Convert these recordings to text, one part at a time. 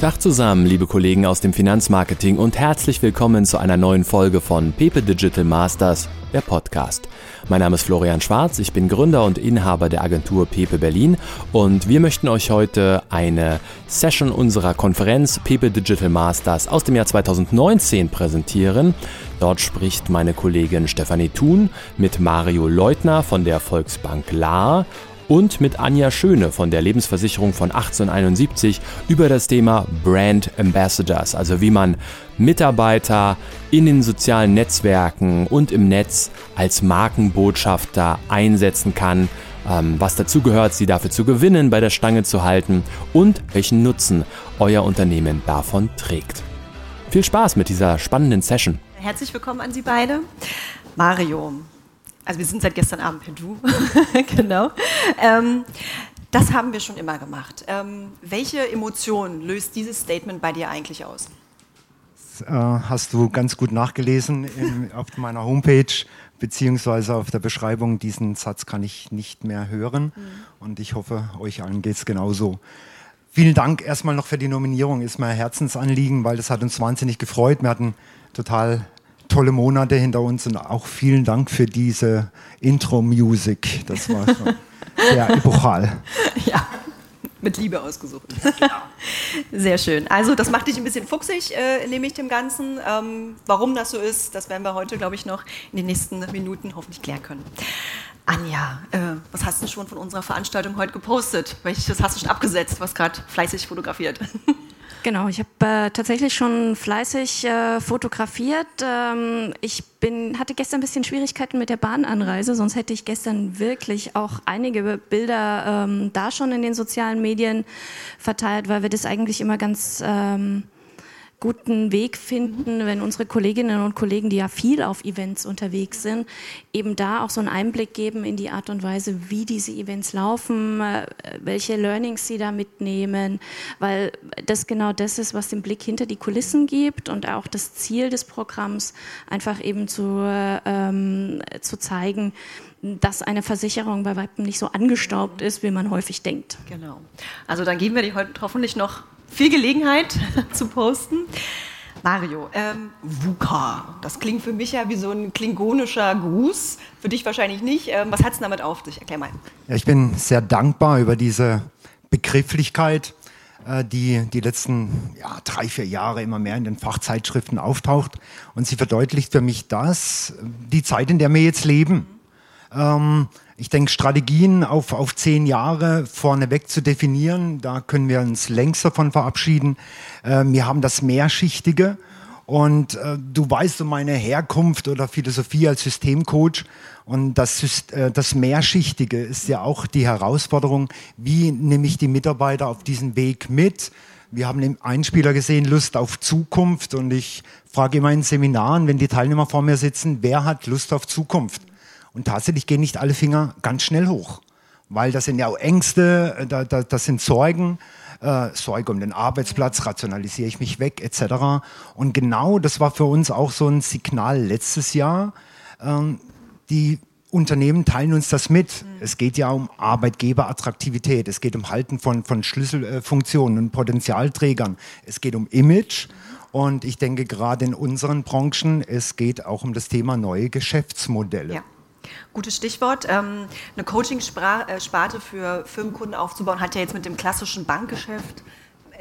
Tag zusammen, liebe Kollegen aus dem Finanzmarketing und herzlich willkommen zu einer neuen Folge von Pepe Digital Masters, der Podcast. Mein Name ist Florian Schwarz, ich bin Gründer und Inhaber der Agentur Pepe Berlin und wir möchten euch heute eine Session unserer Konferenz Pepe Digital Masters aus dem Jahr 2019 präsentieren. Dort spricht meine Kollegin Stefanie Thun mit Mario Leutner von der Volksbank Lahr und mit Anja Schöne von der Lebensversicherung von 1871 über das Thema Brand Ambassadors, also wie man Mitarbeiter in den sozialen Netzwerken und im Netz als Markenbotschafter einsetzen kann, ähm, was dazu gehört, sie dafür zu gewinnen, bei der Stange zu halten und welchen Nutzen euer Unternehmen davon trägt. Viel Spaß mit dieser spannenden Session. Herzlich willkommen an Sie beide. Mario, also wir sind seit gestern Abend per Du, genau. Ähm, das haben wir schon immer gemacht. Ähm, welche Emotionen löst dieses Statement bei dir eigentlich aus? Das, äh, hast du ganz gut nachgelesen in, auf meiner Homepage beziehungsweise auf der Beschreibung. Diesen Satz kann ich nicht mehr hören mhm. und ich hoffe, euch allen geht es genauso. Vielen Dank erstmal noch für die Nominierung, ist mein Herzensanliegen, weil das hat uns wahnsinnig gefreut. Wir hatten total tolle Monate hinter uns und auch vielen Dank für diese Intro-Music. Das war schon sehr epochal. Ja, mit Liebe ausgesucht. Sehr schön. Also das macht dich ein bisschen fuchsig, äh, nehme ich dem Ganzen. Ähm, warum das so ist, das werden wir heute, glaube ich, noch in den nächsten Minuten hoffentlich klären können. Anja, äh, was hast du schon von unserer Veranstaltung heute gepostet? Welches hast du schon abgesetzt, was gerade fleißig fotografiert? Genau, ich habe äh, tatsächlich schon fleißig äh, fotografiert. Ähm, ich bin, hatte gestern ein bisschen Schwierigkeiten mit der Bahnanreise, sonst hätte ich gestern wirklich auch einige Bilder ähm, da schon in den sozialen Medien verteilt, weil wir das eigentlich immer ganz... Ähm, guten Weg finden, wenn unsere Kolleginnen und Kollegen, die ja viel auf Events unterwegs sind, eben da auch so einen Einblick geben in die Art und Weise, wie diese Events laufen, äh, welche Learnings sie da mitnehmen, weil das genau das ist, was den Blick hinter die Kulissen gibt und auch das Ziel des Programms einfach eben zu, ähm, zu zeigen, dass eine Versicherung bei weitem nicht so angestaubt ist, wie man häufig denkt. Genau. Also dann geben wir dir heute hoffentlich noch viel Gelegenheit zu posten. Mario, ähm, VUCA, das klingt für mich ja wie so ein klingonischer Gruß, für dich wahrscheinlich nicht. Ähm, was hat es damit auf sich? Erklär mal. Ja, ich bin sehr dankbar über diese Begrifflichkeit, äh, die die letzten ja, drei, vier Jahre immer mehr in den Fachzeitschriften auftaucht. Und sie verdeutlicht für mich das, die Zeit, in der wir jetzt leben. Ähm, ich denke, Strategien auf, auf zehn Jahre vorneweg zu definieren, da können wir uns längst davon verabschieden. Äh, wir haben das Mehrschichtige. Und äh, du weißt um meine Herkunft oder Philosophie als Systemcoach. Und das, äh, das Mehrschichtige ist ja auch die Herausforderung, wie nehme ich die Mitarbeiter auf diesen Weg mit? Wir haben im Einspieler gesehen, Lust auf Zukunft. Und ich frage immer in Seminaren, wenn die Teilnehmer vor mir sitzen, wer hat Lust auf Zukunft? Und tatsächlich gehen nicht alle Finger ganz schnell hoch, weil das sind ja auch Ängste, äh, da, da, das sind Sorgen. Äh, Sorge um den Arbeitsplatz, rationalisiere ich mich weg, etc. Und genau das war für uns auch so ein Signal letztes Jahr. Ähm, die Unternehmen teilen uns das mit. Mhm. Es geht ja um Arbeitgeberattraktivität, es geht um Halten von, von Schlüsselfunktionen und Potenzialträgern, es geht um Image. Und ich denke gerade in unseren Branchen, es geht auch um das Thema neue Geschäftsmodelle. Ja. Gutes Stichwort. Ähm, eine Coaching-Sparte für Firmenkunden aufzubauen, hat ja jetzt mit dem klassischen Bankgeschäft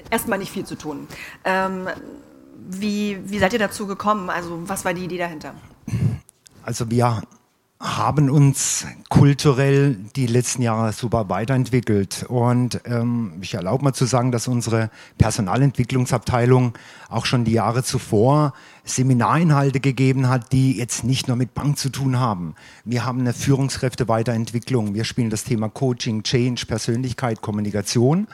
erstmal nicht viel zu tun. Ähm, wie, wie seid ihr dazu gekommen? Also, was war die Idee dahinter? Also, wir haben uns kulturell die letzten Jahre super weiterentwickelt. Und ähm, ich erlaube mal zu sagen, dass unsere Personalentwicklungsabteilung auch schon die Jahre zuvor Seminarinhalte gegeben hat, die jetzt nicht nur mit Bank zu tun haben. Wir haben eine Führungskräfteweiterentwicklung. Wir spielen das Thema Coaching, Change, Persönlichkeit, Kommunikation.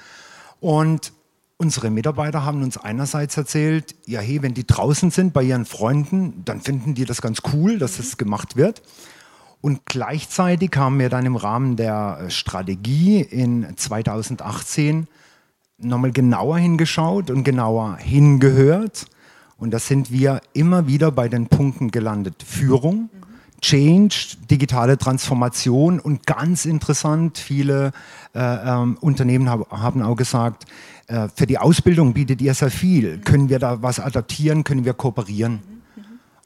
Und unsere Mitarbeiter haben uns einerseits erzählt, ja, hey, wenn die draußen sind bei ihren Freunden, dann finden die das ganz cool, dass das gemacht wird. Und gleichzeitig haben wir dann im Rahmen der äh, Strategie in 2018 nochmal genauer hingeschaut und genauer hingehört. Und da sind wir immer wieder bei den Punkten gelandet. Führung, Change, digitale Transformation und ganz interessant, viele äh, ähm, Unternehmen hab, haben auch gesagt, äh, für die Ausbildung bietet ihr sehr viel. Können wir da was adaptieren? Können wir kooperieren?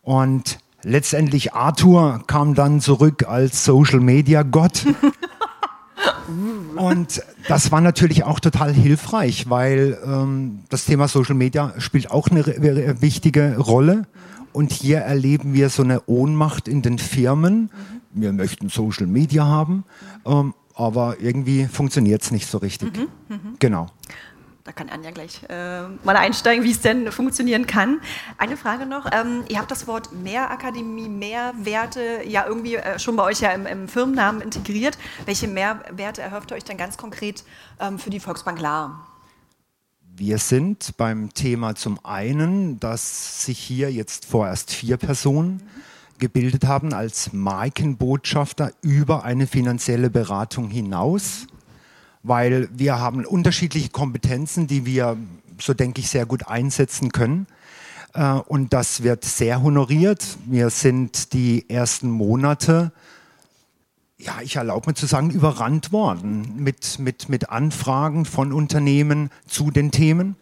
Und letztendlich Arthur kam dann zurück als Social Media Gott. Und das war natürlich auch total hilfreich, weil ähm, das Thema Social Media spielt auch eine wichtige Rolle. Und hier erleben wir so eine Ohnmacht in den Firmen. Wir möchten Social Media haben, ähm, aber irgendwie funktioniert es nicht so richtig. Mhm, mh. Genau. Da kann Anja gleich äh, mal einsteigen, wie es denn funktionieren kann. Eine Frage noch. Ähm, ihr habt das Wort Mehrakademie, Mehrwerte ja irgendwie äh, schon bei euch ja im, im, Firmennamen integriert. Welche Mehrwerte erhofft ihr euch denn ganz konkret ähm, für die Volksbank Lahr? Wir sind beim Thema zum einen, dass sich hier jetzt vorerst vier Personen gebildet haben als Markenbotschafter über eine finanzielle Beratung hinaus weil wir haben unterschiedliche Kompetenzen, die wir, so denke ich, sehr gut einsetzen können. Äh, und das wird sehr honoriert. Wir sind die ersten Monate, ja, ich erlaube mir zu sagen, überrannt worden mit, mit, mit Anfragen von Unternehmen zu den Themen.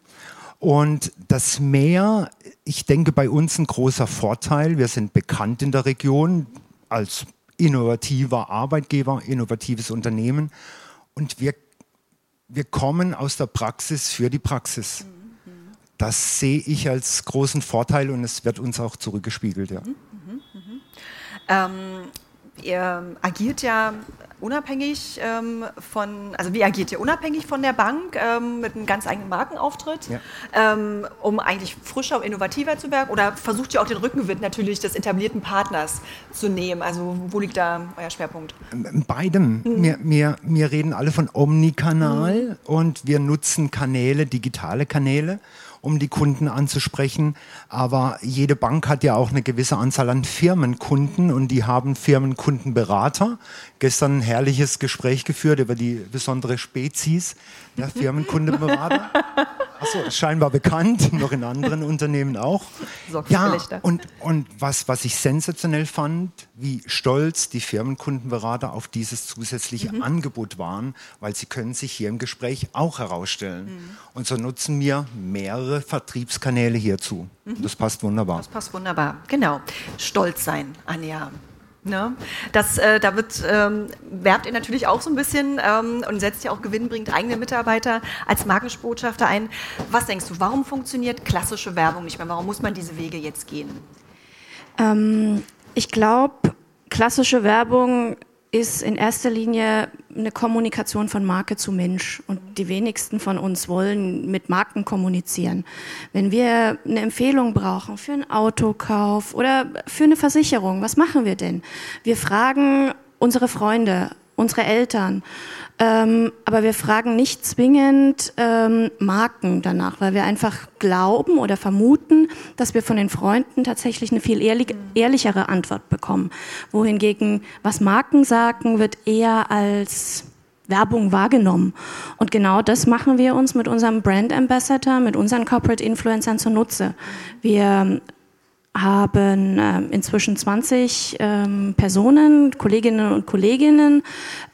Und das Mehr, ich denke, bei uns ein großer Vorteil. Wir sind bekannt in der Region als innovativer Arbeitgeber, innovatives Unternehmen. Und wir wir kommen aus der Praxis für die Praxis. Das sehe ich als großen Vorteil und es wird uns auch zurückgespiegelt. Ja. Mhm, mhm, mhm. Ähm, ihr agiert ja unabhängig ähm, von, also wie agiert ihr unabhängig von der Bank ähm, mit einem ganz eigenen Markenauftritt, ja. ähm, um eigentlich frischer und innovativer zu werden? Oder versucht ihr auch den Rückenwind natürlich des etablierten Partners zu nehmen? Also wo liegt da euer Schwerpunkt? Ähm, beidem. Mhm. Wir, wir, wir reden alle von Omnikanal mhm. und wir nutzen Kanäle, digitale Kanäle um die Kunden anzusprechen. Aber jede Bank hat ja auch eine gewisse Anzahl an Firmenkunden und die haben Firmenkundenberater. Gestern ein herrliches Gespräch geführt über die besondere Spezies der Firmenkundenberater. Achso, scheinbar bekannt, noch in anderen Unternehmen auch. Ja, und, und was, was ich sensationell fand, wie stolz die Firmenkundenberater auf dieses zusätzliche mhm. Angebot waren, weil sie können sich hier im Gespräch auch herausstellen. Mhm. Und so nutzen wir mehrere Vertriebskanäle hierzu. Mhm. Das passt wunderbar. Das passt wunderbar, genau. Stolz sein, Anja. Ne? Das, äh, da wird, ähm, werbt ihr natürlich auch so ein bisschen ähm, und setzt ja auch gewinnbringend eigene Mitarbeiter als Markenbotschafter ein. Was denkst du, warum funktioniert klassische Werbung nicht mehr? Warum muss man diese Wege jetzt gehen? Ähm, ich glaube, klassische Werbung ist in erster Linie eine Kommunikation von Marke zu Mensch. Und die wenigsten von uns wollen mit Marken kommunizieren. Wenn wir eine Empfehlung brauchen für einen Autokauf oder für eine Versicherung, was machen wir denn? Wir fragen unsere Freunde, unsere Eltern. Ähm, aber wir fragen nicht zwingend ähm, Marken danach, weil wir einfach glauben oder vermuten, dass wir von den Freunden tatsächlich eine viel ehrlich, ehrlichere Antwort bekommen. Wohingegen, was Marken sagen, wird eher als Werbung wahrgenommen. Und genau das machen wir uns mit unserem Brand Ambassador, mit unseren Corporate Influencern zunutze. Wir haben äh, inzwischen 20 ähm, Personen, Kolleginnen und Kolleginnen,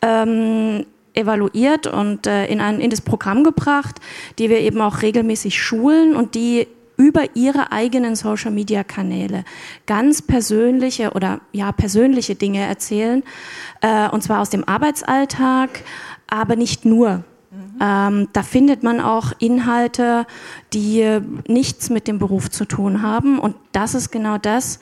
ähm, evaluiert und äh, in, ein, in das Programm gebracht, die wir eben auch regelmäßig schulen und die über ihre eigenen Social-Media-Kanäle ganz persönliche oder ja persönliche Dinge erzählen, äh, und zwar aus dem Arbeitsalltag, aber nicht nur. Ähm, da findet man auch Inhalte, die nichts mit dem Beruf zu tun haben. Und das ist genau das,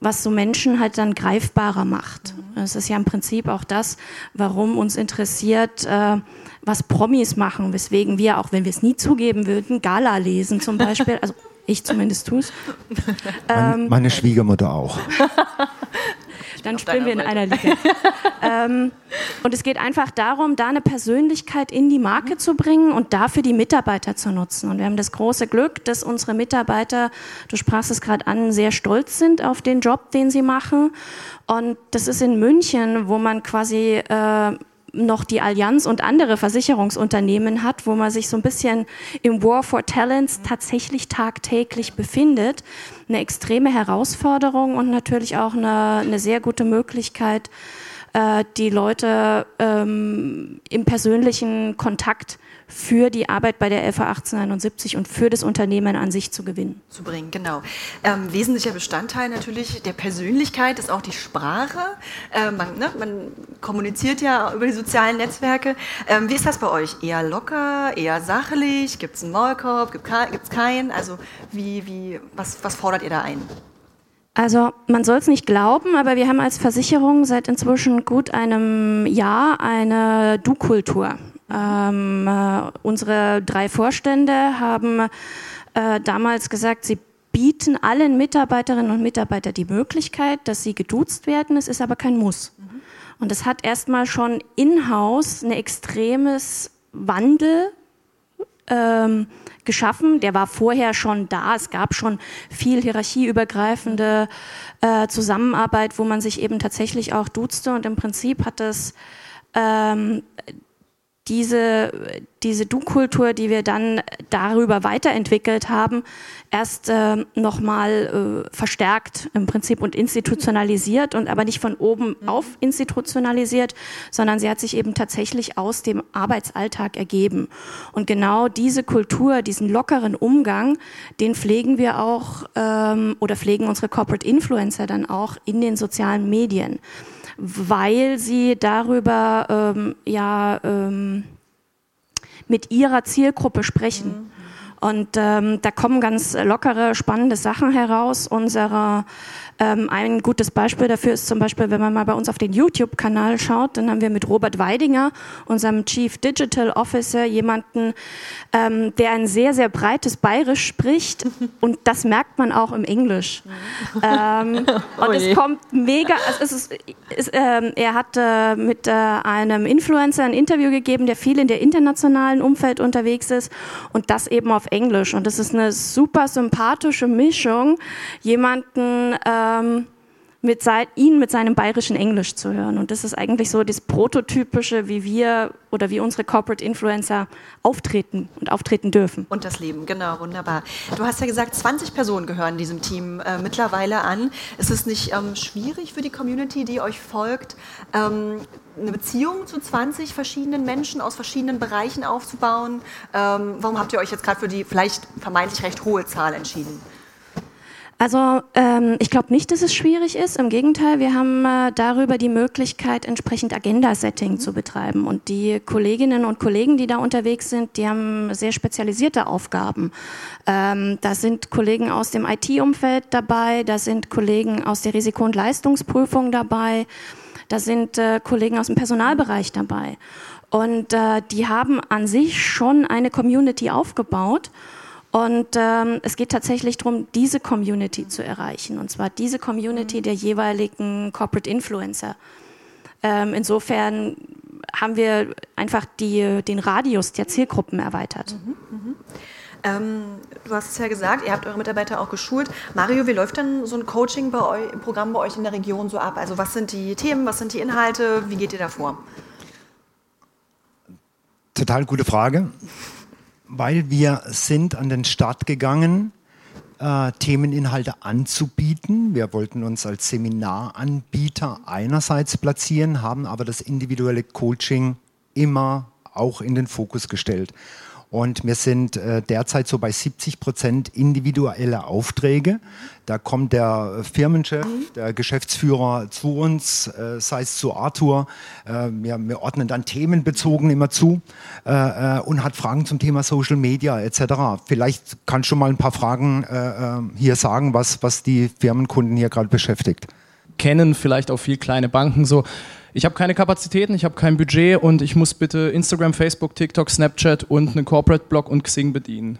was so Menschen halt dann greifbarer macht. Es ist ja im Prinzip auch das, warum uns interessiert, äh, was Promis machen, weswegen wir, auch wenn wir es nie zugeben würden, Gala lesen zum Beispiel. Also ich zumindest tue es. Ähm, meine Schwiegermutter auch. Dann spielen wir in einer Liga. ähm, und es geht einfach darum, da eine Persönlichkeit in die Marke zu bringen und dafür die Mitarbeiter zu nutzen. Und wir haben das große Glück, dass unsere Mitarbeiter, du sprachst es gerade an, sehr stolz sind auf den Job, den sie machen. Und das ist in München, wo man quasi äh, noch die Allianz und andere Versicherungsunternehmen hat, wo man sich so ein bisschen im War for Talents tatsächlich tagtäglich befindet. Eine extreme Herausforderung und natürlich auch eine, eine sehr gute Möglichkeit, äh, die Leute ähm, im persönlichen Kontakt für die Arbeit bei der LV 1871 und für das Unternehmen an sich zu gewinnen. Zu bringen, genau. Ähm, wesentlicher Bestandteil natürlich der Persönlichkeit ist auch die Sprache. Äh, man, ne, man, kommuniziert ja über die sozialen Netzwerke. Ähm, wie ist das bei euch? Eher locker, eher sachlich? Gibt es einen Maulkorb? Gibt es keinen? Also wie, wie, was, was fordert ihr da ein? Also man soll es nicht glauben, aber wir haben als Versicherung seit inzwischen gut einem Jahr eine Du-Kultur. Ähm, äh, unsere drei Vorstände haben äh, damals gesagt, sie bieten allen Mitarbeiterinnen und Mitarbeitern die Möglichkeit, dass sie geduzt werden. Es ist aber kein Muss. Mhm. Und es hat erstmal schon in-house ein extremes Wandel ähm, geschaffen. Der war vorher schon da. Es gab schon viel hierarchieübergreifende äh, Zusammenarbeit, wo man sich eben tatsächlich auch duzte. Und im Prinzip hat das ähm, diese, diese Du-Kultur, die wir dann darüber weiterentwickelt haben, erst äh, nochmal äh, verstärkt im Prinzip und institutionalisiert und aber nicht von oben mhm. auf institutionalisiert, sondern sie hat sich eben tatsächlich aus dem Arbeitsalltag ergeben. Und genau diese Kultur, diesen lockeren Umgang, den pflegen wir auch ähm, oder pflegen unsere Corporate Influencer dann auch in den sozialen Medien weil sie darüber ähm, ja ähm, mit ihrer Zielgruppe sprechen. Mhm. Und ähm, da kommen ganz lockere, spannende Sachen heraus. Unsere ähm, ein gutes Beispiel dafür ist zum Beispiel, wenn man mal bei uns auf den YouTube-Kanal schaut, dann haben wir mit Robert Weidinger, unserem Chief Digital Officer, jemanden, ähm, der ein sehr, sehr breites Bayerisch spricht und das merkt man auch im Englisch. ähm, und es kommt mega, also es ist, ist, ähm, er hat äh, mit äh, einem Influencer ein Interview gegeben, der viel in der internationalen Umfeld unterwegs ist und das eben auf Englisch. Und das ist eine super sympathische Mischung, jemanden äh, ähm, mit ihn mit seinem bayerischen Englisch zu hören. Und das ist eigentlich so das Prototypische, wie wir oder wie unsere Corporate Influencer auftreten und auftreten dürfen. Und das Leben, genau, wunderbar. Du hast ja gesagt, 20 Personen gehören diesem Team äh, mittlerweile an. Ist es nicht ähm, schwierig für die Community, die euch folgt, ähm, eine Beziehung zu 20 verschiedenen Menschen aus verschiedenen Bereichen aufzubauen? Ähm, warum habt ihr euch jetzt gerade für die vielleicht vermeintlich recht hohe Zahl entschieden? Also ähm, ich glaube nicht, dass es schwierig ist. Im Gegenteil, wir haben äh, darüber die Möglichkeit, entsprechend Agenda-Setting zu betreiben. Und die Kolleginnen und Kollegen, die da unterwegs sind, die haben sehr spezialisierte Aufgaben. Ähm, da sind Kollegen aus dem IT-Umfeld dabei, da sind Kollegen aus der Risiko- und Leistungsprüfung dabei, da sind äh, Kollegen aus dem Personalbereich dabei. Und äh, die haben an sich schon eine Community aufgebaut. Und ähm, es geht tatsächlich darum, diese Community zu erreichen, und zwar diese Community der jeweiligen Corporate Influencer. Ähm, insofern haben wir einfach die, den Radius der Zielgruppen erweitert. Mhm, mh. ähm, du hast es ja gesagt, ihr habt eure Mitarbeiter auch geschult. Mario, wie läuft denn so ein Coaching-Programm bei, bei euch in der Region so ab? Also was sind die Themen, was sind die Inhalte, wie geht ihr da vor? Total gute Frage weil wir sind an den Start gegangen, äh, Themeninhalte anzubieten. Wir wollten uns als Seminaranbieter einerseits platzieren, haben aber das individuelle Coaching immer auch in den Fokus gestellt. Und wir sind äh, derzeit so bei 70 Prozent individuelle Aufträge. Da kommt der Firmenchef, mhm. der Geschäftsführer zu uns, äh, sei es zu Arthur. Äh, wir, wir, ordnen dann themenbezogen immer zu äh, äh, und hat Fragen zum Thema Social Media etc. Vielleicht kannst du mal ein paar Fragen äh, hier sagen, was, was die Firmenkunden hier gerade beschäftigt. Kennen vielleicht auch viel kleine Banken so ich habe keine Kapazitäten, ich habe kein Budget und ich muss bitte Instagram, Facebook, TikTok, Snapchat und einen Corporate-Blog und Xing bedienen.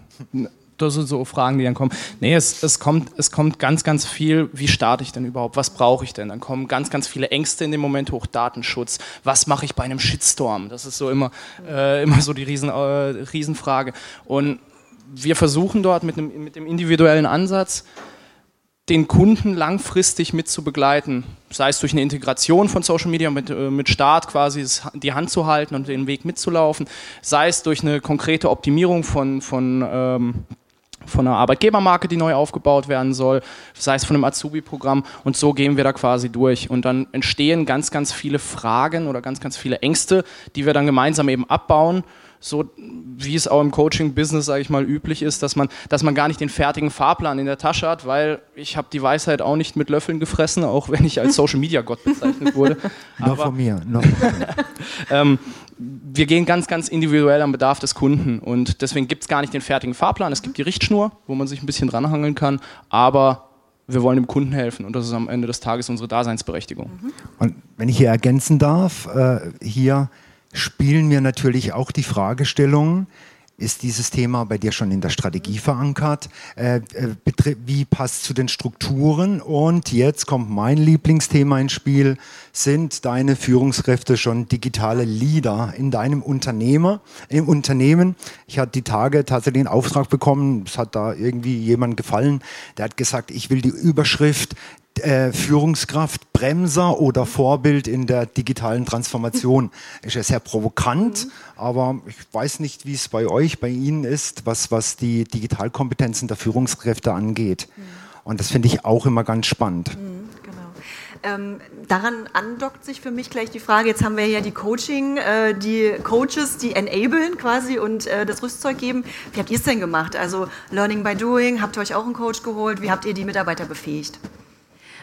Das sind so Fragen, die dann kommen. Nee, es, es, kommt, es kommt ganz, ganz viel, wie starte ich denn überhaupt? Was brauche ich denn? Dann kommen ganz, ganz viele Ängste in dem Moment hoch, Datenschutz. Was mache ich bei einem Shitstorm? Das ist so immer, äh, immer so die Riesen, äh, Riesenfrage. Und wir versuchen dort mit, einem, mit dem individuellen Ansatz, den Kunden langfristig mit zu begleiten, sei es durch eine Integration von Social Media mit, äh, mit Start quasi die Hand zu halten und den Weg mitzulaufen, sei es durch eine konkrete Optimierung von, von ähm, von einer Arbeitgebermarke, die neu aufgebaut werden soll, sei es von einem Azubi-Programm. Und so gehen wir da quasi durch. Und dann entstehen ganz, ganz viele Fragen oder ganz, ganz viele Ängste, die wir dann gemeinsam eben abbauen so wie es auch im Coaching-Business, sage ich mal, üblich ist, dass man, dass man gar nicht den fertigen Fahrplan in der Tasche hat, weil ich habe die Weisheit auch nicht mit Löffeln gefressen, auch wenn ich als Social-Media-Gott bezeichnet wurde. noch von mir. Noch von mir. ähm, wir gehen ganz, ganz individuell am Bedarf des Kunden und deswegen gibt es gar nicht den fertigen Fahrplan. Es gibt die Richtschnur, wo man sich ein bisschen dranhangeln kann, aber wir wollen dem Kunden helfen und das ist am Ende des Tages unsere Daseinsberechtigung. Und wenn ich hier ergänzen darf, äh, hier spielen mir natürlich auch die Fragestellungen, ist dieses Thema bei dir schon in der Strategie verankert? Äh, äh wie passt zu den Strukturen? Und jetzt kommt mein Lieblingsthema ins Spiel. Sind deine Führungskräfte schon digitale Leader in deinem Unternehmer, im Unternehmen? Ich hatte die Tage tatsächlich einen Auftrag bekommen. Es hat da irgendwie jemand gefallen. Der hat gesagt, ich will die Überschrift äh, Führungskraft, Bremser oder Vorbild in der digitalen Transformation. Ist ja sehr provokant, mhm. aber ich weiß nicht, wie es bei euch, bei Ihnen ist, was, was die Digitalkompetenzen der Führungskräfte angeht. Mhm. Und das finde ich auch immer ganz spannend. Mhm, genau. Ähm, daran andockt sich für mich gleich die Frage, jetzt haben wir ja die Coaching, äh, die Coaches, die enablen quasi und äh, das Rüstzeug geben. Wie habt ihr es denn gemacht? Also Learning by Doing, habt ihr euch auch einen Coach geholt? Wie habt ihr die Mitarbeiter befähigt?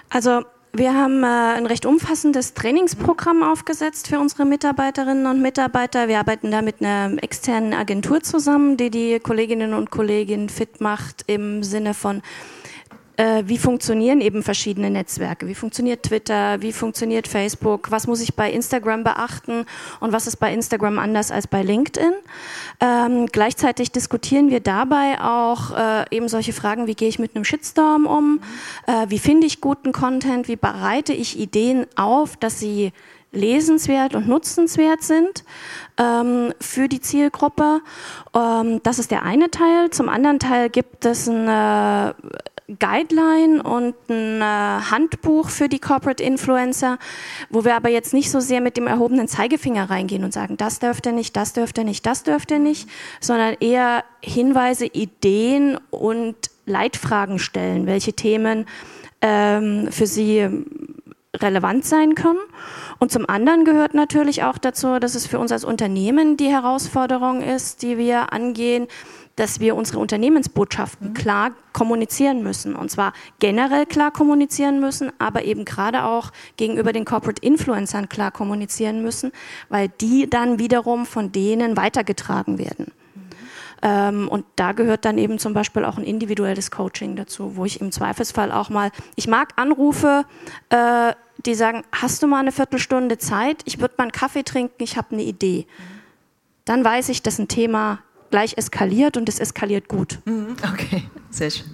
Also wir haben äh, ein recht umfassendes Trainingsprogramm aufgesetzt für unsere Mitarbeiterinnen und Mitarbeiter. Wir arbeiten da mit einer externen Agentur zusammen, die die Kolleginnen und Kollegen fit macht im Sinne von äh, wie funktionieren eben verschiedene Netzwerke, wie funktioniert Twitter, wie funktioniert Facebook, was muss ich bei Instagram beachten und was ist bei Instagram anders als bei LinkedIn. Ähm, gleichzeitig diskutieren wir dabei auch äh, eben solche Fragen, wie gehe ich mit einem Shitstorm um, äh, wie finde ich guten Content, wie bereite ich Ideen auf, dass sie lesenswert und nutzenswert sind ähm, für die Zielgruppe. Ähm, das ist der eine Teil. Zum anderen Teil gibt es eine Guideline und ein äh, Handbuch für die Corporate Influencer, wo wir aber jetzt nicht so sehr mit dem erhobenen Zeigefinger reingehen und sagen, das dürft ihr nicht, das dürft ihr nicht, das dürft ihr nicht, sondern eher Hinweise, Ideen und Leitfragen stellen, welche Themen ähm, für sie relevant sein können. Und zum anderen gehört natürlich auch dazu, dass es für uns als Unternehmen die Herausforderung ist, die wir angehen, dass wir unsere Unternehmensbotschaften mhm. klar kommunizieren müssen. Und zwar generell klar kommunizieren müssen, aber eben gerade auch gegenüber den Corporate Influencern klar kommunizieren müssen, weil die dann wiederum von denen weitergetragen werden. Mhm. Ähm, und da gehört dann eben zum Beispiel auch ein individuelles Coaching dazu, wo ich im Zweifelsfall auch mal, ich mag Anrufe, äh, die sagen, hast du mal eine Viertelstunde Zeit? Ich würde mal einen Kaffee trinken, ich habe eine Idee. Mhm. Dann weiß ich, dass ein Thema gleich eskaliert und es eskaliert gut. Mhm, okay, sehr schön.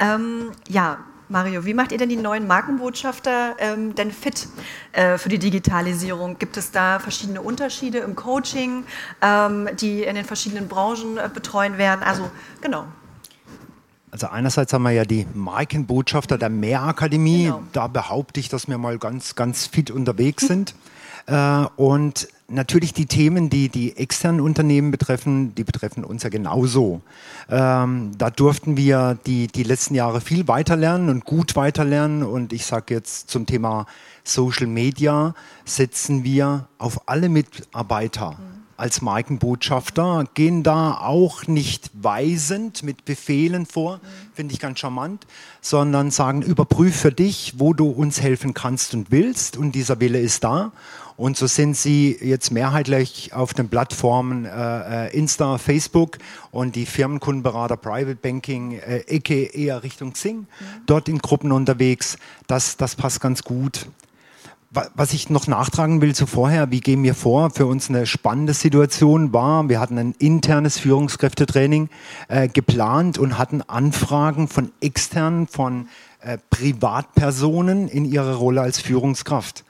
Ähm, ja, Mario, wie macht ihr denn die neuen Markenbotschafter ähm, denn fit äh, für die Digitalisierung? Gibt es da verschiedene Unterschiede im Coaching, ähm, die in den verschiedenen Branchen äh, betreuen werden? Also genau. Also einerseits haben wir ja die Markenbotschafter der Mehrakademie. Genau. Da behaupte ich, dass wir mal ganz, ganz fit unterwegs sind. Äh, und natürlich die Themen, die die externen Unternehmen betreffen, die betreffen uns ja genauso. Ähm, da durften wir die, die letzten Jahre viel weiterlernen und gut weiterlernen. Und ich sage jetzt zum Thema Social Media, setzen wir auf alle Mitarbeiter. Mhm als Markenbotschafter, gehen da auch nicht weisend mit Befehlen vor, finde ich ganz charmant, sondern sagen, überprüf für dich, wo du uns helfen kannst und willst und dieser Wille ist da und so sind sie jetzt mehrheitlich auf den Plattformen äh, äh Insta, Facebook und die Firmenkundenberater Private Banking, äh, Ecke eher Richtung Xing, mhm. dort in Gruppen unterwegs. Das, das passt ganz gut. Was ich noch nachtragen will zu vorher, wie gehen wir vor? Für uns eine spannende Situation war, wir hatten ein internes Führungskräftetraining äh, geplant und hatten Anfragen von externen, von äh, Privatpersonen in ihrer Rolle als Führungskraft.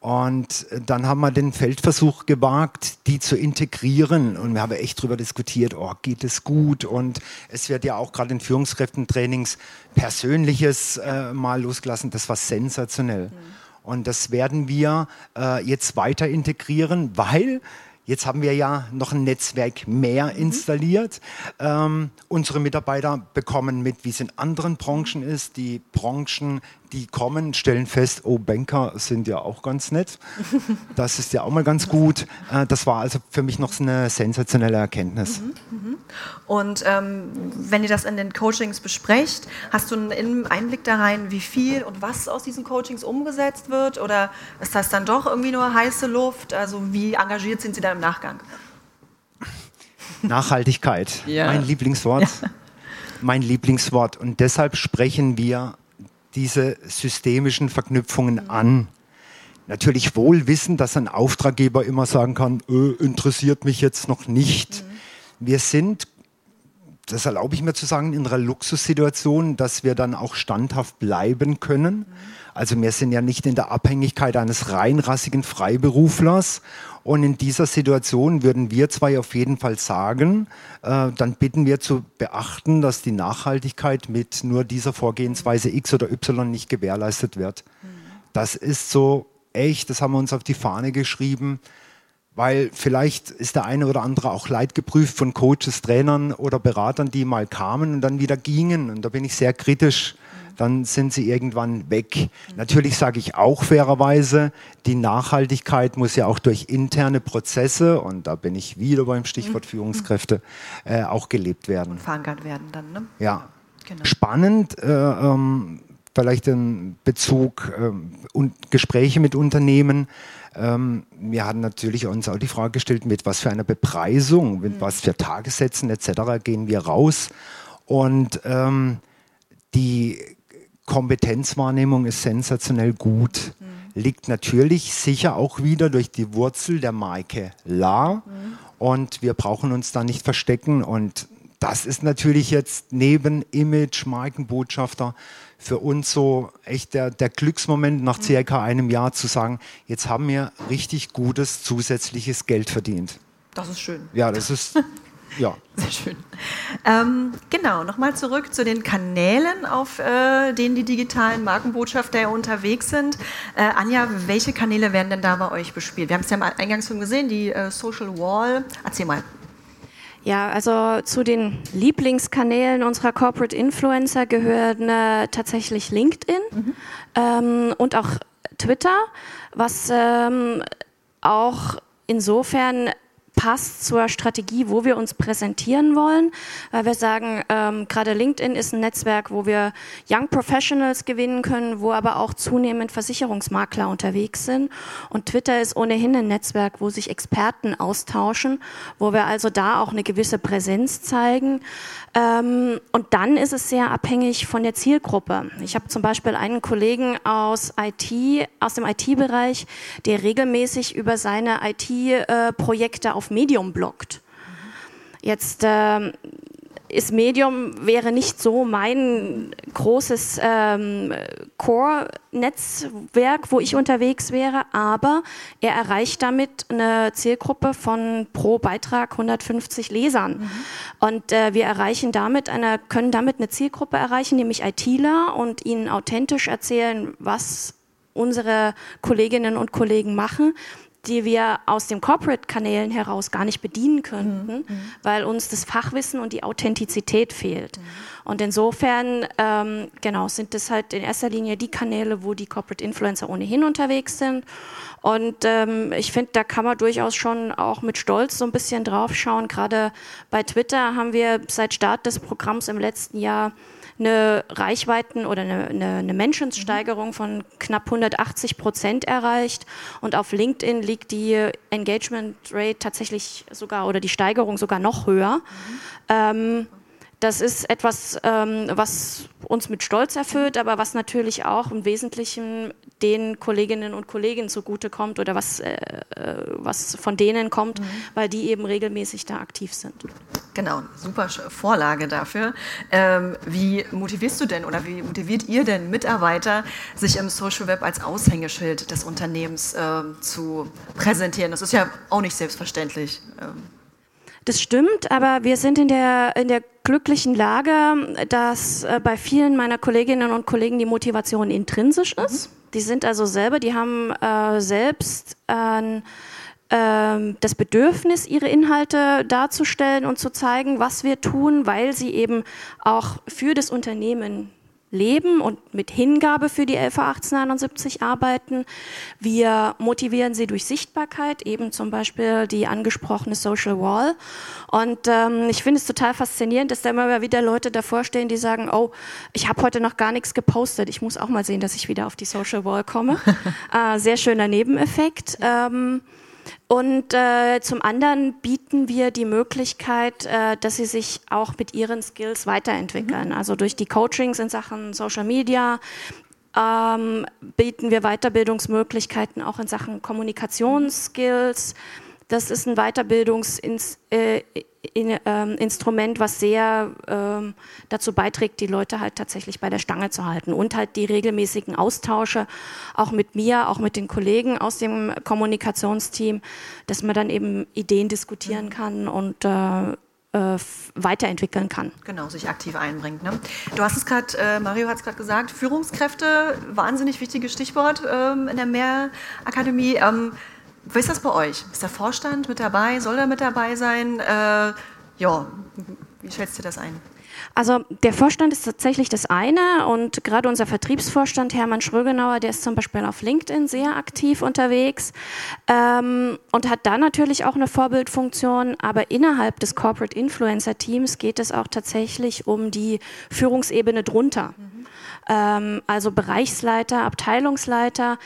Und dann haben wir den Feldversuch gewagt, die zu integrieren. Und wir haben echt darüber diskutiert, oh, geht es gut? Und es wird ja auch gerade in Führungskräftentrainings Persönliches äh, mal losgelassen. Das war sensationell. Mhm. Und das werden wir äh, jetzt weiter integrieren, weil Jetzt haben wir ja noch ein Netzwerk mehr mhm. installiert. Ähm, unsere Mitarbeiter bekommen mit, wie es in anderen Branchen ist. Die Branchen, die kommen, stellen fest, oh, Banker sind ja auch ganz nett. Das ist ja auch mal ganz gut. Äh, das war also für mich noch eine sensationelle Erkenntnis. Mhm, mhm. Und ähm, wenn ihr das in den Coachings besprecht, hast du einen Einblick da rein, wie viel und was aus diesen Coachings umgesetzt wird? Oder ist das dann doch irgendwie nur heiße Luft? Also wie engagiert sind sie da im Nachgang? Nachhaltigkeit, ja. mein Lieblingswort. Ja. Mein Lieblingswort. Und deshalb sprechen wir diese systemischen Verknüpfungen mhm. an. Natürlich wohl wissen, dass ein Auftraggeber immer sagen kann, öh, interessiert mich jetzt noch nicht. Mhm. Wir sind, das erlaube ich mir zu sagen, in einer Luxussituation, dass wir dann auch standhaft bleiben können. Also wir sind ja nicht in der Abhängigkeit eines reinrassigen Freiberuflers. Und in dieser Situation würden wir zwei auf jeden Fall sagen, äh, dann bitten wir zu beachten, dass die Nachhaltigkeit mit nur dieser Vorgehensweise X oder Y nicht gewährleistet wird. Das ist so echt, das haben wir uns auf die Fahne geschrieben weil vielleicht ist der eine oder andere auch leidgeprüft von Coaches, Trainern oder Beratern, die mal kamen und dann wieder gingen. Und da bin ich sehr kritisch. Dann sind sie irgendwann weg. Natürlich sage ich auch fairerweise, die Nachhaltigkeit muss ja auch durch interne Prozesse, und da bin ich wieder beim Stichwort mhm. Führungskräfte, äh, auch gelebt werden. Und verankert werden dann, ne? Ja. Genau. Spannend, äh, ähm, vielleicht in Bezug äh, und Gespräche mit Unternehmen ähm, wir hatten natürlich uns auch die Frage gestellt, mit was für einer Bepreisung, mit mhm. was für Tagessätzen etc. gehen wir raus. Und ähm, die Kompetenzwahrnehmung ist sensationell gut. Mhm. Liegt natürlich sicher auch wieder durch die Wurzel der Marke La. Mhm. Und wir brauchen uns da nicht verstecken. Und das ist natürlich jetzt neben Image, Markenbotschafter für uns so echt der, der Glücksmoment nach circa einem Jahr zu sagen, jetzt haben wir richtig gutes zusätzliches Geld verdient. Das ist schön. Ja, das ist ja. Sehr schön. Ähm, genau, nochmal zurück zu den Kanälen, auf äh, denen die digitalen Markenbotschafter ja unterwegs sind. Äh, Anja, welche Kanäle werden denn da bei euch bespielt? Wir haben es ja mal eingangs schon gesehen, die äh, Social Wall. Erzähl mal. Ja, also zu den Lieblingskanälen unserer Corporate Influencer gehören äh, tatsächlich LinkedIn mhm. ähm, und auch Twitter, was ähm, auch insofern passt zur Strategie, wo wir uns präsentieren wollen, weil wir sagen, ähm, gerade LinkedIn ist ein Netzwerk, wo wir Young Professionals gewinnen können, wo aber auch zunehmend Versicherungsmakler unterwegs sind. Und Twitter ist ohnehin ein Netzwerk, wo sich Experten austauschen, wo wir also da auch eine gewisse Präsenz zeigen. Ähm, und dann ist es sehr abhängig von der Zielgruppe. Ich habe zum Beispiel einen Kollegen aus IT, aus dem IT-Bereich, der regelmäßig über seine IT-Projekte auf Medium bloggt. Jetzt ähm, ist Medium wäre nicht so mein großes ähm, Core-Netzwerk, wo ich unterwegs wäre, aber er erreicht damit eine Zielgruppe von pro Beitrag 150 Lesern. Mhm. Und äh, wir erreichen damit eine, können damit eine Zielgruppe erreichen, nämlich ITler und ihnen authentisch erzählen, was unsere Kolleginnen und Kollegen machen, die wir aus den Corporate-Kanälen heraus gar nicht bedienen könnten, mhm. mhm. weil uns das Fachwissen und die Authentizität fehlt. Mhm. Und insofern, ähm, genau, sind das halt in erster Linie die Kanäle, wo die Corporate Influencer ohnehin unterwegs sind. Und ähm, ich finde, da kann man durchaus schon auch mit Stolz so ein bisschen drauf schauen. Gerade bei Twitter haben wir seit Start des Programms im letzten Jahr eine Reichweiten- oder eine, eine, eine Menschensteigerung von knapp 180 Prozent erreicht. Und auf LinkedIn liegt die Engagement Rate tatsächlich sogar oder die Steigerung sogar noch höher. Mhm. Ähm, das ist etwas, ähm, was uns mit Stolz erfüllt, aber was natürlich auch im Wesentlichen den Kolleginnen und Kollegen zugutekommt oder was, äh, äh, was von denen kommt, mhm. weil die eben regelmäßig da aktiv sind. Genau, super Vorlage dafür. Ähm, wie motivierst du denn oder wie motiviert ihr denn Mitarbeiter, sich im Social Web als Aushängeschild des Unternehmens ähm, zu präsentieren? Das ist ja auch nicht selbstverständlich. Ähm. Das stimmt, aber wir sind in der, in der glücklichen Lage, dass äh, bei vielen meiner Kolleginnen und Kollegen die Motivation intrinsisch ist. Mhm. Die sind also selber, die haben äh, selbst äh, das Bedürfnis, ihre Inhalte darzustellen und zu zeigen, was wir tun, weil sie eben auch für das Unternehmen leben und mit Hingabe für die LV 1879 arbeiten. Wir motivieren sie durch Sichtbarkeit, eben zum Beispiel die angesprochene Social Wall. Und ähm, ich finde es total faszinierend, dass da immer wieder Leute davor stehen, die sagen, oh, ich habe heute noch gar nichts gepostet. Ich muss auch mal sehen, dass ich wieder auf die Social Wall komme. äh, sehr schöner Nebeneffekt. Ähm, und äh, zum anderen bieten wir die Möglichkeit, äh, dass sie sich auch mit ihren Skills weiterentwickeln. Mhm. Also durch die Coachings in Sachen Social Media ähm, bieten wir Weiterbildungsmöglichkeiten auch in Sachen Kommunikationsskills. Das ist ein Weiterbildungsinstrument, äh, ähm, was sehr ähm, dazu beiträgt, die Leute halt tatsächlich bei der Stange zu halten und halt die regelmäßigen Austausche auch mit mir, auch mit den Kollegen aus dem Kommunikationsteam, dass man dann eben Ideen diskutieren mhm. kann und äh, äh, weiterentwickeln kann. Genau, sich aktiv einbringt. Ne? Du hast es gerade, äh, Mario hat es gerade gesagt, Führungskräfte, wahnsinnig wichtiges Stichwort ähm, in der Mehrakademie. Ähm, wie ist das bei euch? Ist der Vorstand mit dabei? Soll er mit dabei sein? Äh, ja, wie schätzt ihr das ein? Also der Vorstand ist tatsächlich das eine und gerade unser Vertriebsvorstand Hermann Schrögenauer, der ist zum Beispiel auf LinkedIn sehr aktiv unterwegs ähm, und hat da natürlich auch eine Vorbildfunktion, aber innerhalb des Corporate Influencer Teams geht es auch tatsächlich um die Führungsebene drunter. Mhm. Ähm, also Bereichsleiter, Abteilungsleiter,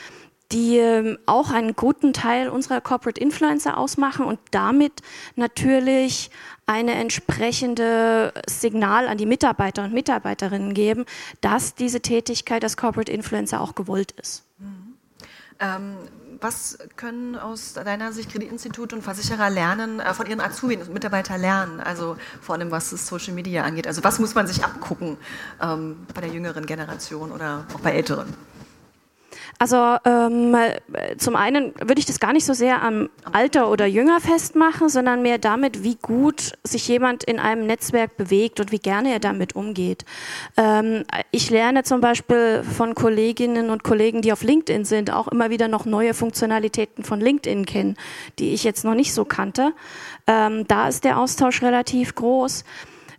die ähm, auch einen guten Teil unserer Corporate Influencer ausmachen und damit natürlich eine entsprechende Signal an die Mitarbeiter und Mitarbeiterinnen geben, dass diese Tätigkeit als Corporate Influencer auch gewollt ist. Mhm. Ähm, was können aus deiner Sicht Kreditinstitute und Versicherer lernen, äh, von ihren Azubi und Mitarbeitern lernen? Also vor allem was das Social Media angeht. Also was muss man sich abgucken ähm, bei der jüngeren Generation oder auch bei älteren? Also ähm, zum einen würde ich das gar nicht so sehr am Alter oder Jünger festmachen, sondern mehr damit, wie gut sich jemand in einem Netzwerk bewegt und wie gerne er damit umgeht. Ähm, ich lerne zum Beispiel von Kolleginnen und Kollegen, die auf LinkedIn sind, auch immer wieder noch neue Funktionalitäten von LinkedIn kennen, die ich jetzt noch nicht so kannte. Ähm, da ist der Austausch relativ groß.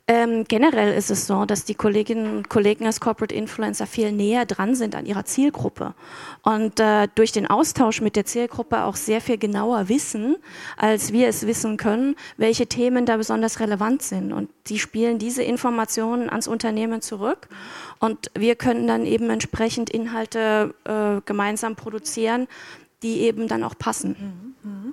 Ähm, generell ist es so, dass die Kolleginnen und Kollegen als Corporate Influencer viel näher dran sind an ihrer Zielgruppe und äh, durch den Austausch mit der Zielgruppe auch sehr viel genauer wissen, als wir es wissen können, welche Themen da besonders relevant sind. Und sie spielen diese Informationen ans Unternehmen zurück und wir können dann eben entsprechend Inhalte äh, gemeinsam produzieren, die eben dann auch passen. Mhm. Mhm.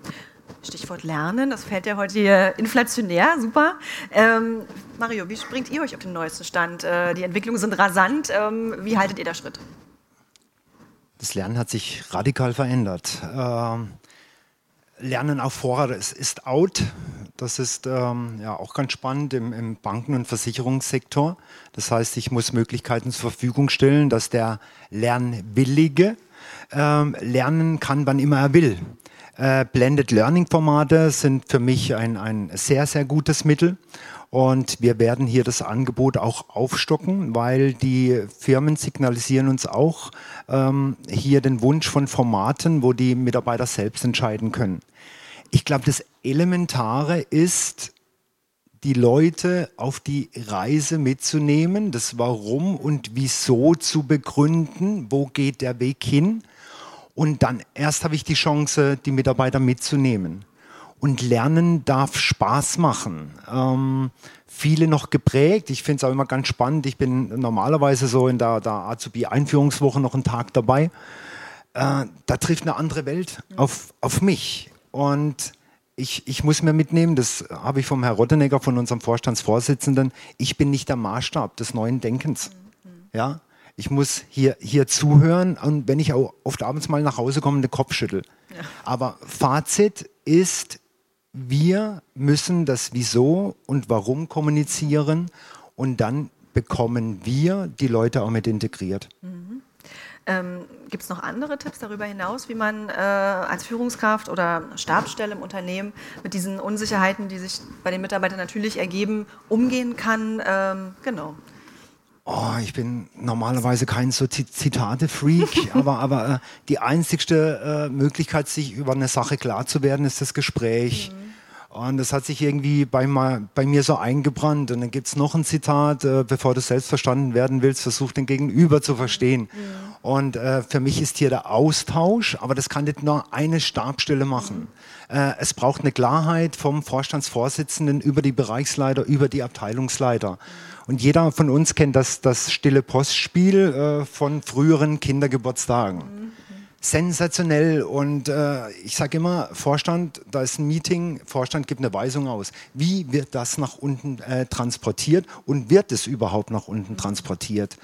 Stichwort Lernen, das fällt ja heute hier inflationär, super. Ähm, Mario, wie bringt ihr euch auf den neuesten Stand? Äh, die Entwicklungen sind rasant. Ähm, wie haltet ihr da Schritt? Das Lernen hat sich radikal verändert. Ähm, Lernen auf Vorrat ist, out. Das ist ähm, ja auch ganz spannend im, im, Banken- und Versicherungssektor. Das heißt, ich muss Möglichkeiten zur Verfügung stellen, dass der Lernwillige ähm, lernen kann, wann immer er will. Äh, Blended Learning Formate sind für mich ein, ein sehr, sehr gutes Mittel. Und wir werden hier das Angebot auch aufstocken, weil die Firmen signalisieren uns auch ähm, hier den Wunsch von Formaten, wo die Mitarbeiter selbst entscheiden können. Ich glaube, das Elementare ist, die Leute auf die Reise mitzunehmen, das Warum und Wieso zu begründen, wo geht der Weg hin und dann erst habe ich die Chance, die Mitarbeiter mitzunehmen. Und Lernen darf Spaß machen. Ähm, viele noch geprägt. Ich finde es auch immer ganz spannend. Ich bin normalerweise so in der, der Azubi-Einführungswoche noch einen Tag dabei. Äh, da trifft eine andere Welt auf, auf mich. Und ich, ich muss mir mitnehmen, das habe ich vom Herrn Rottenegger, von unserem Vorstandsvorsitzenden, ich bin nicht der Maßstab des neuen Denkens. Ja? Ich muss hier, hier zuhören und wenn ich auch oft abends mal nach Hause komme, den Kopf schüttel. Ja. Aber Fazit ist, wir müssen das Wieso und Warum kommunizieren und dann bekommen wir die Leute auch mit integriert. Mhm. Ähm, Gibt es noch andere Tipps darüber hinaus, wie man äh, als Führungskraft oder Stabsstelle im Unternehmen mit diesen Unsicherheiten, die sich bei den Mitarbeitern natürlich ergeben, umgehen kann? Ähm, genau. Oh, ich bin normalerweise kein so Zitate-Freak, aber, aber äh, die einzigste äh, Möglichkeit, sich über eine Sache klar zu werden, ist das Gespräch. Mhm. Und das hat sich irgendwie bei, bei mir so eingebrannt. Und dann gibt es noch ein Zitat, äh, bevor du selbst verstanden werden willst, versuch den Gegenüber zu verstehen. Mhm. Und äh, für mich ist hier der Austausch, aber das kann nicht nur eine Stabstelle machen. Mhm. Äh, es braucht eine Klarheit vom Vorstandsvorsitzenden über die Bereichsleiter, über die Abteilungsleiter. Und jeder von uns kennt das, das stille Postspiel äh, von früheren Kindergeburtstagen. Sensationell. Und äh, ich sage immer, Vorstand, da ist ein Meeting, Vorstand gibt eine Weisung aus. Wie wird das nach unten äh, transportiert und wird es überhaupt nach unten transportiert?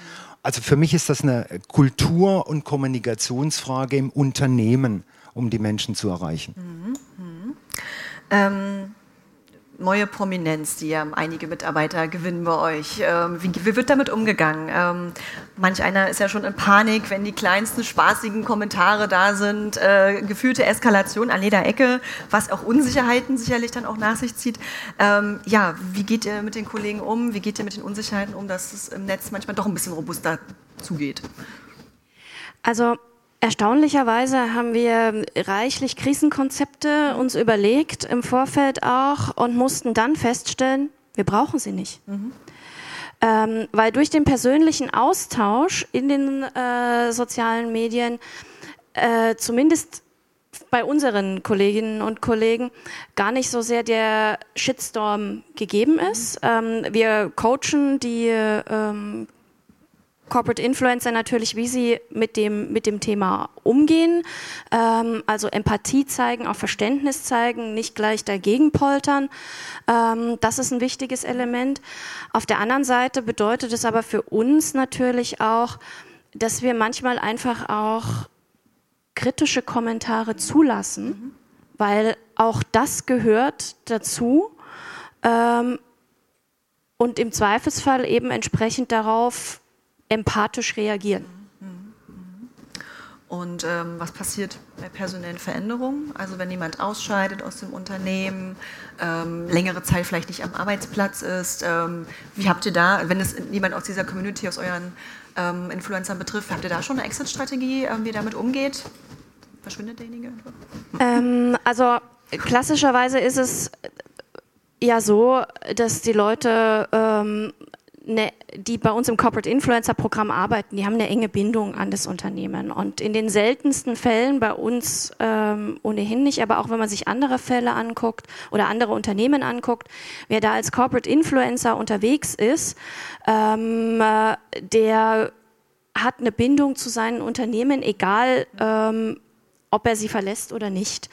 Also für mich ist das eine Kultur- und Kommunikationsfrage im Unternehmen, um die Menschen zu erreichen. Mhm. Mhm. Ähm neue Prominenz, die ja einige Mitarbeiter gewinnen bei euch. Ähm, wie, wie, wird damit umgegangen? Ähm, manch einer ist ja schon in Panik, wenn die kleinsten spaßigen Kommentare da sind, äh, gefühlte Eskalation an jeder Ecke, was auch Unsicherheiten sicherlich dann auch nach sich zieht. Ähm, ja, wie geht ihr mit den Kollegen um? Wie geht ihr mit den Unsicherheiten um, dass es im Netz manchmal doch ein bisschen robuster zugeht? Also Erstaunlicherweise haben wir reichlich Krisenkonzepte uns überlegt, im Vorfeld auch, und mussten dann feststellen, wir brauchen sie nicht. Mhm. Ähm, weil durch den persönlichen Austausch in den äh, sozialen Medien äh, zumindest bei unseren Kolleginnen und Kollegen gar nicht so sehr der Shitstorm gegeben ist. Ähm, wir coachen die ähm, Corporate Influencer natürlich, wie sie mit dem, mit dem Thema umgehen. Ähm, also Empathie zeigen, auch Verständnis zeigen, nicht gleich dagegen poltern. Ähm, das ist ein wichtiges Element. Auf der anderen Seite bedeutet es aber für uns natürlich auch, dass wir manchmal einfach auch kritische Kommentare zulassen, mhm. weil auch das gehört dazu. Ähm, und im Zweifelsfall eben entsprechend darauf empathisch reagieren. Und ähm, was passiert bei personellen Veränderungen? Also wenn jemand ausscheidet aus dem Unternehmen, ähm, längere Zeit vielleicht nicht am Arbeitsplatz ist, ähm, wie habt ihr da, wenn es jemand aus dieser Community, aus euren ähm, Influencern betrifft, habt ihr da schon eine Exit-Strategie, ähm, wie ihr damit umgeht? Verschwindet derjenige? Ähm, also klassischerweise ist es ja so, dass die Leute eine, die bei uns im Corporate Influencer Programm arbeiten, die haben eine enge Bindung an das Unternehmen. Und in den seltensten Fällen bei uns ähm, ohnehin nicht, aber auch wenn man sich andere Fälle anguckt oder andere Unternehmen anguckt, wer da als Corporate Influencer unterwegs ist, ähm, äh, der hat eine Bindung zu seinen Unternehmen, egal ähm, ob er sie verlässt oder nicht.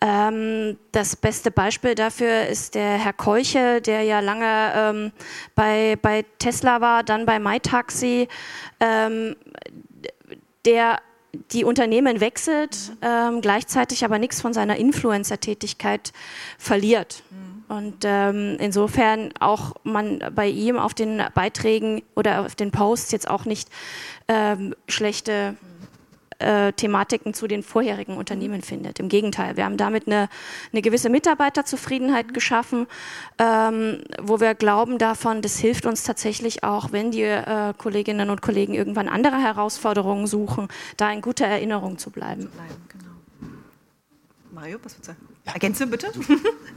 Ähm, das beste Beispiel dafür ist der Herr Keuche, der ja lange ähm, bei, bei Tesla war, dann bei MyTaxi, ähm, der die Unternehmen wechselt, ähm, gleichzeitig aber nichts von seiner Influencer-Tätigkeit verliert. Mhm. Und ähm, insofern auch man bei ihm auf den Beiträgen oder auf den Posts jetzt auch nicht ähm, schlechte äh, Thematiken zu den vorherigen Unternehmen findet. Im Gegenteil, wir haben damit eine, eine gewisse Mitarbeiterzufriedenheit geschaffen, ähm, wo wir glauben davon, das hilft uns tatsächlich auch, wenn die äh, Kolleginnen und Kollegen irgendwann andere Herausforderungen suchen, da in guter Erinnerung zu bleiben. Genau. Mario, was würdest du sagen? Ja. Ergänze bitte.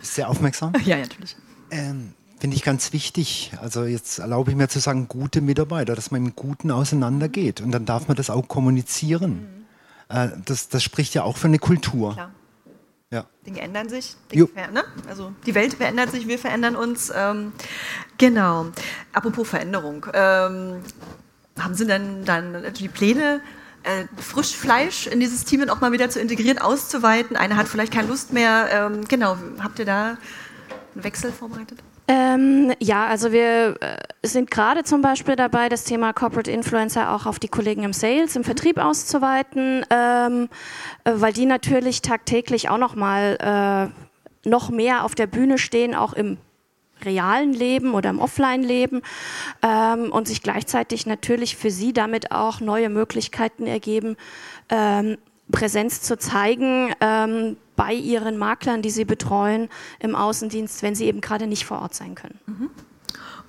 Sehr aufmerksam. Ja, natürlich. Ähm, Finde ich ganz wichtig. Also jetzt erlaube ich mir zu sagen, gute Mitarbeiter, dass man mit Guten auseinandergeht. Und dann darf man das auch kommunizieren. Mhm. Äh, das, das spricht ja auch für eine Kultur. Klar. Ja. Dinge ändern sich. Dinge ne? Also die Welt verändert sich, wir verändern uns. Ähm, genau. Apropos Veränderung. Ähm, haben Sie denn dann die Pläne, äh, Frischfleisch in dieses Team auch mal wieder zu integrieren, auszuweiten? Einer hat vielleicht keine Lust mehr. Ähm, genau. Habt ihr da einen Wechsel vorbereitet? Ähm, ja, also wir äh, sind gerade zum Beispiel dabei, das Thema Corporate Influencer auch auf die Kollegen im Sales, im Vertrieb auszuweiten, ähm, äh, weil die natürlich tagtäglich auch nochmal äh, noch mehr auf der Bühne stehen, auch im realen Leben oder im Offline-Leben ähm, und sich gleichzeitig natürlich für sie damit auch neue Möglichkeiten ergeben, ähm, Präsenz zu zeigen ähm, bei ihren Maklern, die sie betreuen im Außendienst, wenn sie eben gerade nicht vor Ort sein können. Mhm.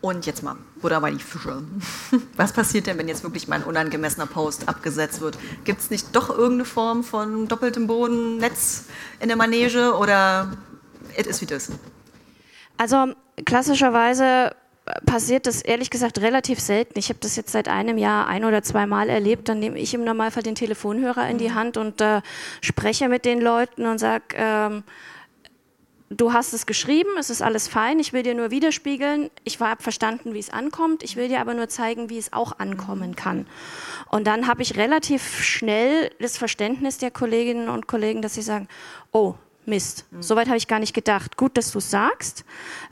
Und jetzt mal, Buddha bei die Fische. Was passiert denn, wenn jetzt wirklich mein unangemessener Post abgesetzt wird? Gibt es nicht doch irgendeine Form von doppeltem Boden, Netz in der Manege oder it is wie das? Also klassischerweise passiert das ehrlich gesagt relativ selten. Ich habe das jetzt seit einem Jahr ein oder zwei Mal erlebt. Dann nehme ich im Normalfall den Telefonhörer in die Hand und äh, spreche mit den Leuten und sage, ähm, du hast es geschrieben, es ist alles fein, ich will dir nur widerspiegeln, ich habe verstanden, wie es ankommt, ich will dir aber nur zeigen, wie es auch ankommen kann. Und dann habe ich relativ schnell das Verständnis der Kolleginnen und Kollegen, dass sie sagen, oh, Mist. Mhm. Soweit habe ich gar nicht gedacht. Gut, dass du es sagst.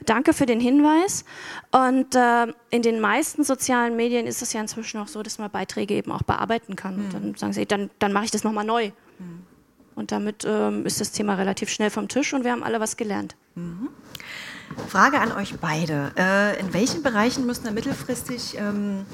Danke für den Hinweis. Und äh, in den meisten sozialen Medien ist es ja inzwischen auch so, dass man Beiträge eben auch bearbeiten kann. Mhm. Und dann sagen sie, dann, dann mache ich das nochmal neu. Mhm. Und damit ähm, ist das Thema relativ schnell vom Tisch und wir haben alle was gelernt. Mhm. Frage an euch beide. Äh, in welchen Bereichen müssen da mittelfristig ähm,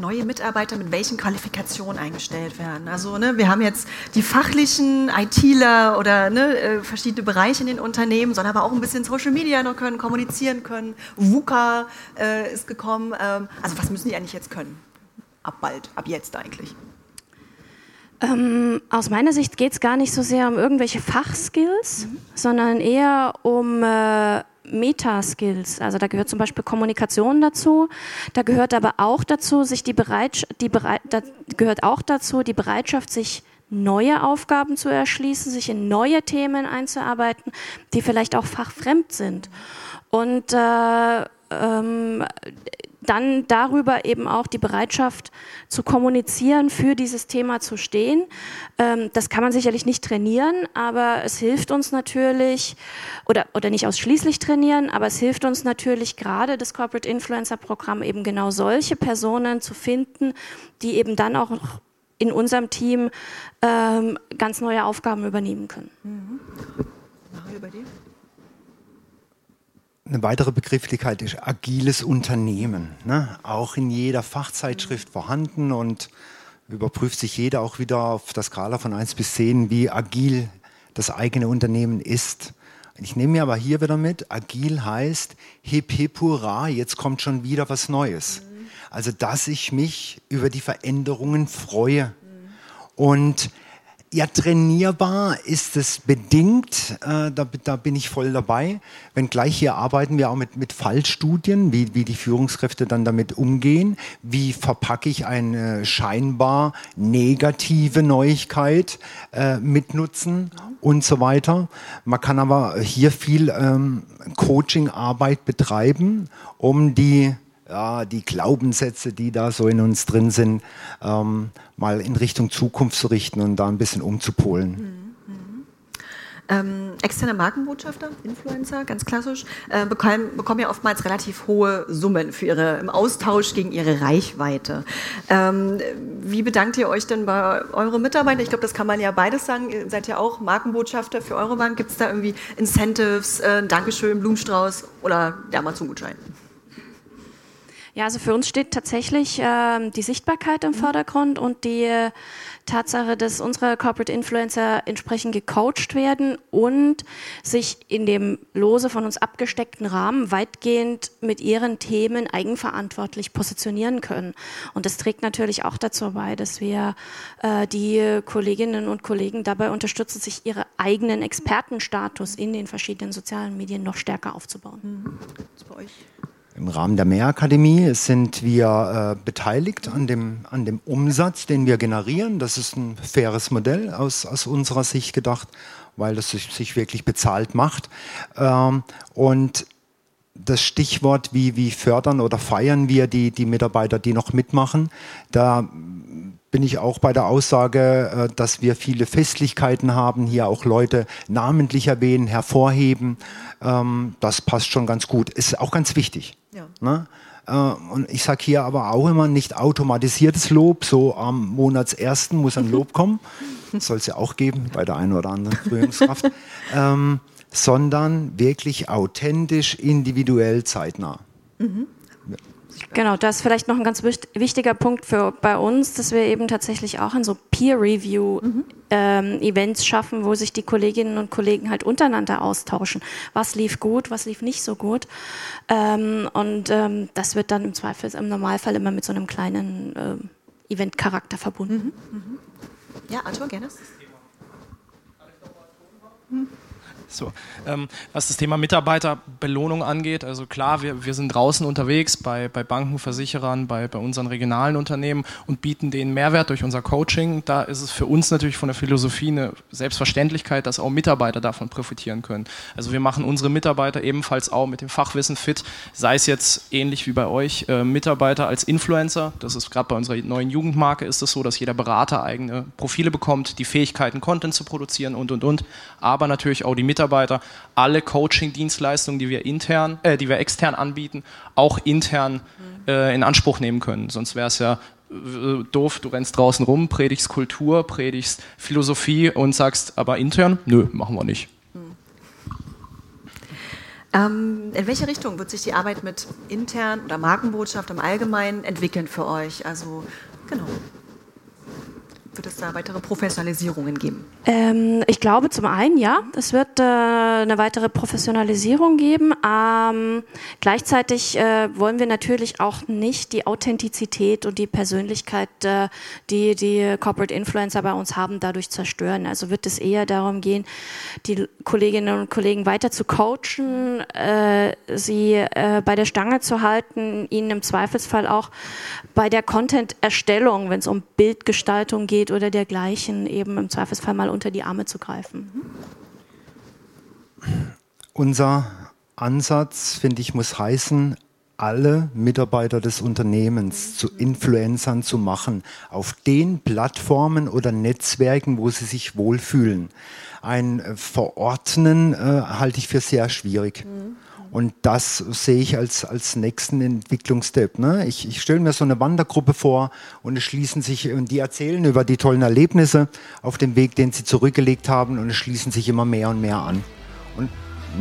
neue Mitarbeiter mit welchen Qualifikationen eingestellt werden. Also ne, wir haben jetzt die fachlichen ITler oder ne, äh, verschiedene Bereiche in den Unternehmen, sollen aber auch ein bisschen Social Media noch können, kommunizieren können. VUCA äh, ist gekommen. Ähm, also was müssen die eigentlich jetzt können? Ab bald, ab jetzt eigentlich. Ähm, aus meiner Sicht geht es gar nicht so sehr um irgendwelche Fachskills, mhm. sondern eher um äh, Meta-Skills. Also da gehört zum Beispiel Kommunikation dazu. Da gehört aber auch dazu, sich die Bereitschaft, die Bereit, da gehört auch dazu, die Bereitschaft, sich neue Aufgaben zu erschließen, sich in neue Themen einzuarbeiten, die vielleicht auch fachfremd sind. Und äh, ähm, dann darüber eben auch die Bereitschaft zu kommunizieren, für dieses Thema zu stehen. Ähm, das kann man sicherlich nicht trainieren, aber es hilft uns natürlich, oder, oder nicht ausschließlich trainieren, aber es hilft uns natürlich gerade das Corporate Influencer Programm eben genau solche Personen zu finden, die eben dann auch in unserem Team ähm, ganz neue Aufgaben übernehmen können. Mhm. Mario, bei dir? Eine weitere Begrifflichkeit ist agiles Unternehmen. Ne? Auch in jeder Fachzeitschrift vorhanden und überprüft sich jeder auch wieder auf der Skala von 1 bis 10, wie agil das eigene Unternehmen ist. Ich nehme mir aber hier wieder mit, agil heißt hip hip hurra, jetzt kommt schon wieder was Neues. Also dass ich mich über die Veränderungen freue. Und ja, trainierbar ist es bedingt, äh, da, da, bin ich voll dabei. Wenngleich hier arbeiten wir auch mit, mit Fallstudien, wie, wie die Führungskräfte dann damit umgehen. Wie verpacke ich eine scheinbar negative Neuigkeit äh, mitnutzen und so weiter. Man kann aber hier viel ähm, Coaching-Arbeit betreiben, um die ja, die Glaubenssätze, die da so in uns drin sind, ähm, mal in Richtung Zukunft zu richten und da ein bisschen umzupolen. Mhm. mhm. Ähm, externe Markenbotschafter, Influencer, ganz klassisch, äh, bekommen, bekommen ja oftmals relativ hohe Summen für ihre, im Austausch gegen ihre Reichweite. Ähm, wie bedankt ihr euch denn bei euren Mitarbeitern? Ich glaube, das kann man ja beides sagen. Ihr seid ja auch Markenbotschafter für eure Bank. Gibt es da irgendwie Incentives, äh, Dankeschön, Blumenstrauß oder der Amazon-Gutschein? Ja, also für uns steht tatsächlich äh, die Sichtbarkeit im mhm. Vordergrund und die äh, Tatsache, dass unsere Corporate Influencer entsprechend gecoacht werden und sich in dem lose von uns abgesteckten Rahmen weitgehend mit ihren Themen eigenverantwortlich positionieren können. Und das trägt natürlich auch dazu bei, dass wir äh, die Kolleginnen und Kollegen dabei unterstützen, sich ihren eigenen Expertenstatus in den verschiedenen sozialen Medien noch stärker aufzubauen. Mhm. Das bei euch. Im Rahmen der Mehrakademie sind wir äh, beteiligt an dem, an dem Umsatz, den wir generieren. Das ist ein faires Modell aus, aus unserer Sicht gedacht, weil das sich, wirklich bezahlt macht. Ähm, und das Stichwort, wie, wie fördern oder feiern wir die, die Mitarbeiter, die noch mitmachen, da bin ich auch bei der Aussage, äh, dass wir viele Festlichkeiten haben, hier auch Leute namentlich erwähnen, hervorheben. Ähm, das passt schon ganz gut. Ist auch ganz wichtig. Ja. Ne? Äh, und ich sage hier aber auch immer nicht automatisiertes Lob, so am Monatsersten muss ein Lob kommen. Soll es ja auch geben bei der einen oder anderen Führungskraft. ähm, sondern wirklich authentisch, individuell, zeitnah. Mhm. Genau, das ist vielleicht noch ein ganz wichtiger Punkt für bei uns, dass wir eben tatsächlich auch in so Peer-Review-Events mhm. ähm, schaffen, wo sich die Kolleginnen und Kollegen halt untereinander austauschen. Was lief gut, was lief nicht so gut. Ähm, und ähm, das wird dann im Zweifel, im Normalfall immer mit so einem kleinen ähm, Event-Charakter verbunden. Mhm. Mhm. Ja, Arthur, gerne. Mhm. So, ähm, was das Thema Mitarbeiterbelohnung angeht, also klar, wir, wir sind draußen unterwegs bei, bei Banken, Versicherern, bei, bei unseren regionalen Unternehmen und bieten denen Mehrwert durch unser Coaching. Da ist es für uns natürlich von der Philosophie eine Selbstverständlichkeit, dass auch Mitarbeiter davon profitieren können. Also wir machen unsere Mitarbeiter ebenfalls auch mit dem Fachwissen fit, sei es jetzt ähnlich wie bei euch, äh, Mitarbeiter als Influencer. Das ist gerade bei unserer neuen Jugendmarke ist es so, dass jeder Berater eigene Profile bekommt, die Fähigkeiten, Content zu produzieren und und und, aber natürlich auch die Mitarbeiter Mitarbeiter alle Coaching-Dienstleistungen, die wir intern, äh, die wir extern anbieten, auch intern äh, in Anspruch nehmen können. Sonst wäre es ja äh, doof, du rennst draußen rum, predigst Kultur, predigst Philosophie und sagst aber intern, nö, machen wir nicht. Ähm, in welche Richtung wird sich die Arbeit mit intern oder Markenbotschaft im Allgemeinen entwickeln für euch? Also, genau wird es da weitere Professionalisierungen geben? Ähm, ich glaube zum einen ja, es wird äh, eine weitere Professionalisierung geben. Ähm, gleichzeitig äh, wollen wir natürlich auch nicht die Authentizität und die Persönlichkeit, äh, die die Corporate Influencer bei uns haben, dadurch zerstören. Also wird es eher darum gehen, die Kolleginnen und Kollegen weiter zu coachen, äh, sie äh, bei der Stange zu halten, ihnen im Zweifelsfall auch bei der Content-Erstellung, wenn es um Bildgestaltung geht, oder dergleichen, eben im Zweifelsfall mal unter die Arme zu greifen. Unser Ansatz, finde ich, muss heißen, alle Mitarbeiter des Unternehmens zu Influencern zu machen, auf den Plattformen oder Netzwerken, wo sie sich wohlfühlen. Ein Verordnen äh, halte ich für sehr schwierig. Mhm. Und das sehe ich als, als nächsten Entwicklungsstep. Ne? Ich, ich stelle mir so eine Wandergruppe vor und es schließen sich, und die erzählen über die tollen Erlebnisse auf dem Weg, den sie zurückgelegt haben und es schließen sich immer mehr und mehr an. Und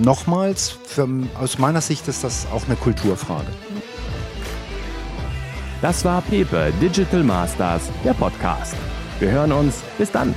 nochmals, für, aus meiner Sicht ist das auch eine Kulturfrage. Das war Pepe Digital Masters, der Podcast. Wir hören uns. Bis dann.